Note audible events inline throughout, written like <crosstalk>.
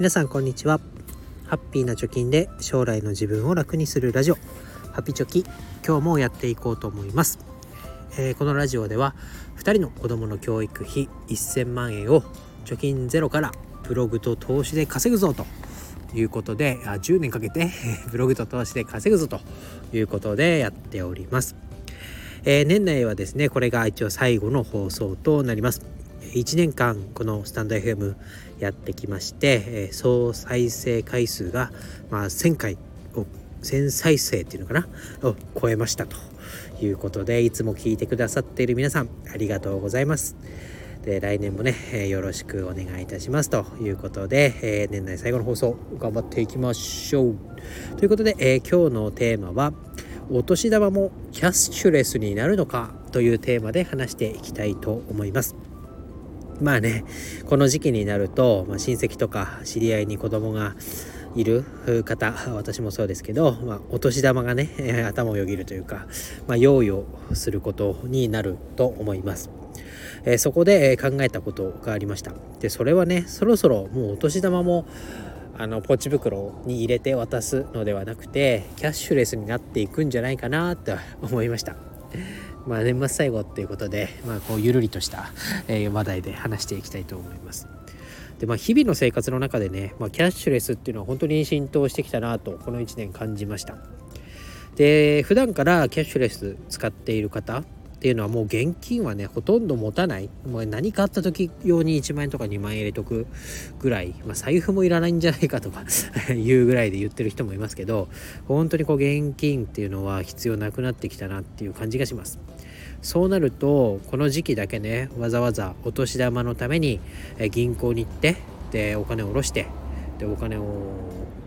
皆さんこんにちは。ハッピーな貯金で将来の自分を楽にするラジオ。ハピチョキ今日もやっていこうと思います、えー、このラジオでは2人の子供の教育費1000万円を貯金ゼロからブログと投資で稼ぐぞと。いうことであ10年かけて <laughs> ブログと投資で稼ぐぞと。いうことでやっております、えー、年内はですねこれが一応最後の放送となります。1年間このスタンド FM やってきまして、総再生回数が、まあ、1000回を1000再生っていうのかな？を超えましたということでいつも聞いてくださっている皆さんありがとうございます。で来年もね、よろしくお願いいたしますということで、え、年内最後の放送頑張っていきましょうということで、え、今日のテーマはお年玉もキャッシュレスになるのかというテーマで話していきたいと思います。まあねこの時期になると、まあ、親戚とか知り合いに子供がいる方私もそうですけど、まあ、お年玉がね <laughs> 頭をよぎるというか、まあ、用意をすることになると思います。えー、そこで考えたことがありましたでそれはねそろそろもうお年玉もあのポチ袋に入れて渡すのではなくてキャッシュレスになっていくんじゃないかなと思いましたまあ、年末最後っていうことで、まあ、こうゆるりとした、え話題で話していきたいと思います。でまあ、日々の生活の中でね、まあ、キャッシュレスっていうのは本当に浸透してきたなとこの1年感じました。で普段からキャッシュレス使っている方っていうのはもう現金はねほとんど持たない。もう何かあった時用に1万円とか2万円入れとくぐらい、まあ、財布もいらないんじゃないかとか <laughs> いうぐらいで言ってる人もいますけど本当にこう現金っていうのは必要なくなってきたなっていう感じがします。そうなるとこの時期だけねわざわざお年玉のために銀行に行ってでお金を下ろしてでお金を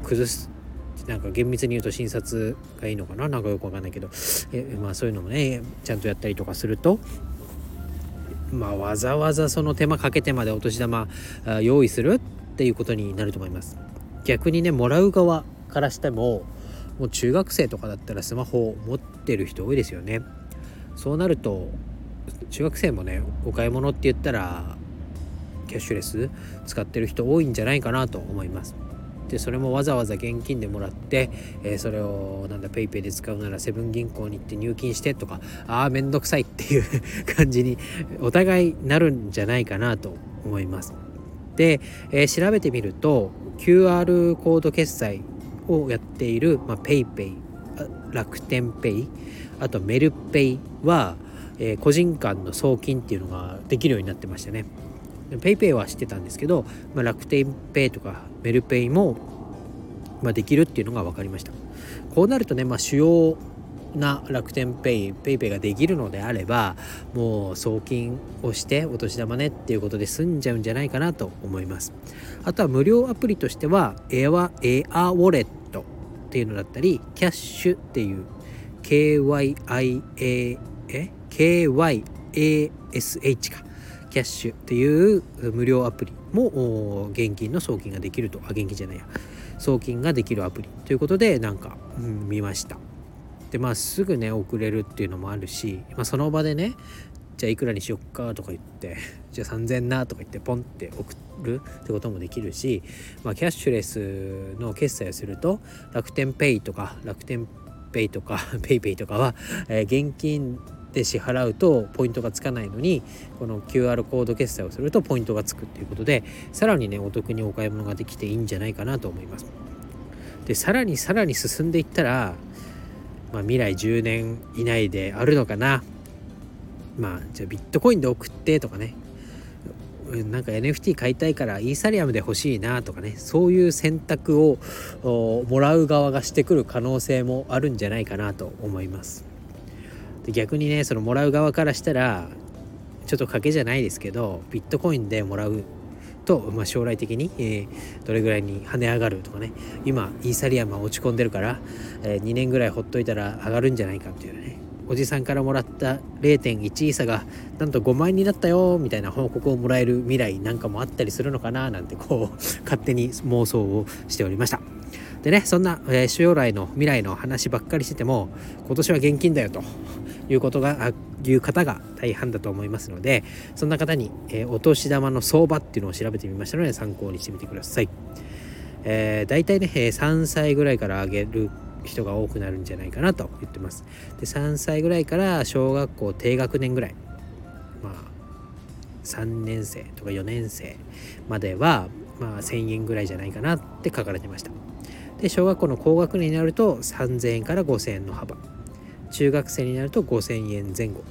崩すなんか厳密に言うと診察がいいのかな？なんかよくわかんないけど。えまあそういうのもねちゃんとやったりとかするとまあわざわざその手間かけてまでお年玉用意するっていうことになると思います。逆にねもらう側からしてももう中学生とかだったらスマホを持ってる人多いですよね。そうなると中学生もねお買い物って言ったらキャッシュレス使ってる人多いんじゃないかなと思います。でそれもわざわざ現金でもらって、えー、それをなんだ PayPay で使うならセブン銀行に行って入金してとかああめんどくさいっていう <laughs> 感じにお互いなるんじゃないかなと思います。で、えー、調べてみると QR コード決済をやっている、まあ、PayPay 楽天 Pay あとメルペイは、えー、個人間の送金っていうのができるようになってましたね。PayPay は知ってたんですけど、まあ、楽天ペイとかメルペイも、まあ、できるっていうのが分かりました。こうなるとね、まあ、主要な楽天ペイ PayPay ができるのであればもう送金をしてお年玉ねっていうことで済んじゃうんじゃないかなと思います。あとは無料アプリとしてはエアエアウォレットっていうのだったりキャッシュっていう KYIA え？KYASH か。 Kyash っていう無料アプリも現金の送金ができるとあ現金じゃないや送金ができるアプリ。ということでなんか、うん、見ました。でまあすぐね送れるっていうのもあるし、まあ、その場でねじゃあいくらにしよっかとか言ってじゃあ3000なとか言ってポンって送るってこともできるし、まあ、キャッシュレスの決済をすると楽天ペイとか楽天ペイとか <laughs> PayPay とかは、えー、現金で支払うとポイントがつかないのにこの QR コード決済をするとポイントがつくっていうことでさらにねお得にお買い物ができていいんじゃないかなと思います。でさらにさらに進んでいったら、まあ、未来10年以内であるのかなまあじゃあビットコインで送ってとかねなんか NFT 買いたいからイーサリアムで欲しいなとかねそういう選択をもらう側がしてくる可能性もあるんじゃないかなと思います。逆にねそのもらう側からしたらちょっと賭けじゃないですけどビットコインでもらうと、まあ、将来的に、えー、どれぐらいに跳ね上がるとかね今イーサリアムは落ち込んでるから、えー、2年ぐらいほっといたら上がるんじゃないかっていうねおじさんからもらった0.1イーサがなんと5万円になったよみたいな報告をもらえる未来なんかもあったりするのかななんてこう勝手に妄想をしておりました。でねそんな、えー、将来の未来の話ばっかりしてても今年は現金だよということがいう方が大半だと思いますのでそんな方に、えー、お年玉の相場っていうのを調べてみましたので参考にしてみてください。えー、大体ねえ3歳ぐらいからあげる人が多くなるんじゃないかなと言ってます。で3歳ぐらいから小学校低学年ぐらい。まあ3年生とか4年生まではまあ1000円ぐらいじゃないかなって書かれてました。で小学校の高学年になると3000円から5000円の幅。中学生になると5000円前後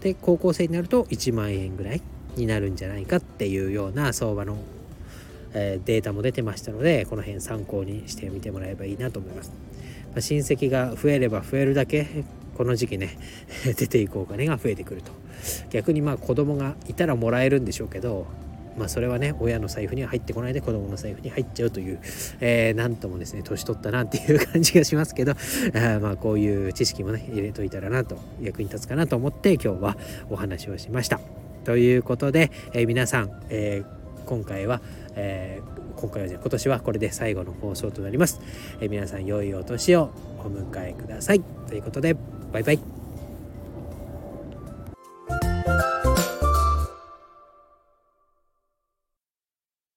で高校生になると1万円ぐらいになるんじゃないかっていうような相場の、え、データも出てましたのでこの辺参考にしてみてもらえばいいなと思います。ま、親戚が増えれば増えるだけこの時期ね <laughs> 出ていくお金が増えてくると逆にまあ子供がいたらもらえるんでしょうけどまあそれはね親の財布には入ってこないで子供の財布に入っちゃうという、えー、なんともですね年取ったなっていう感じがしますけどあまあこういう知識もね入れといたらなと役に立つかなと思って今日はお話をしました。ということで、えー、皆さん、えー、今回は、えー、今回はね今年はこれで最後の放送となります、え皆さん良いお年をお迎えください。ということでバイバイ。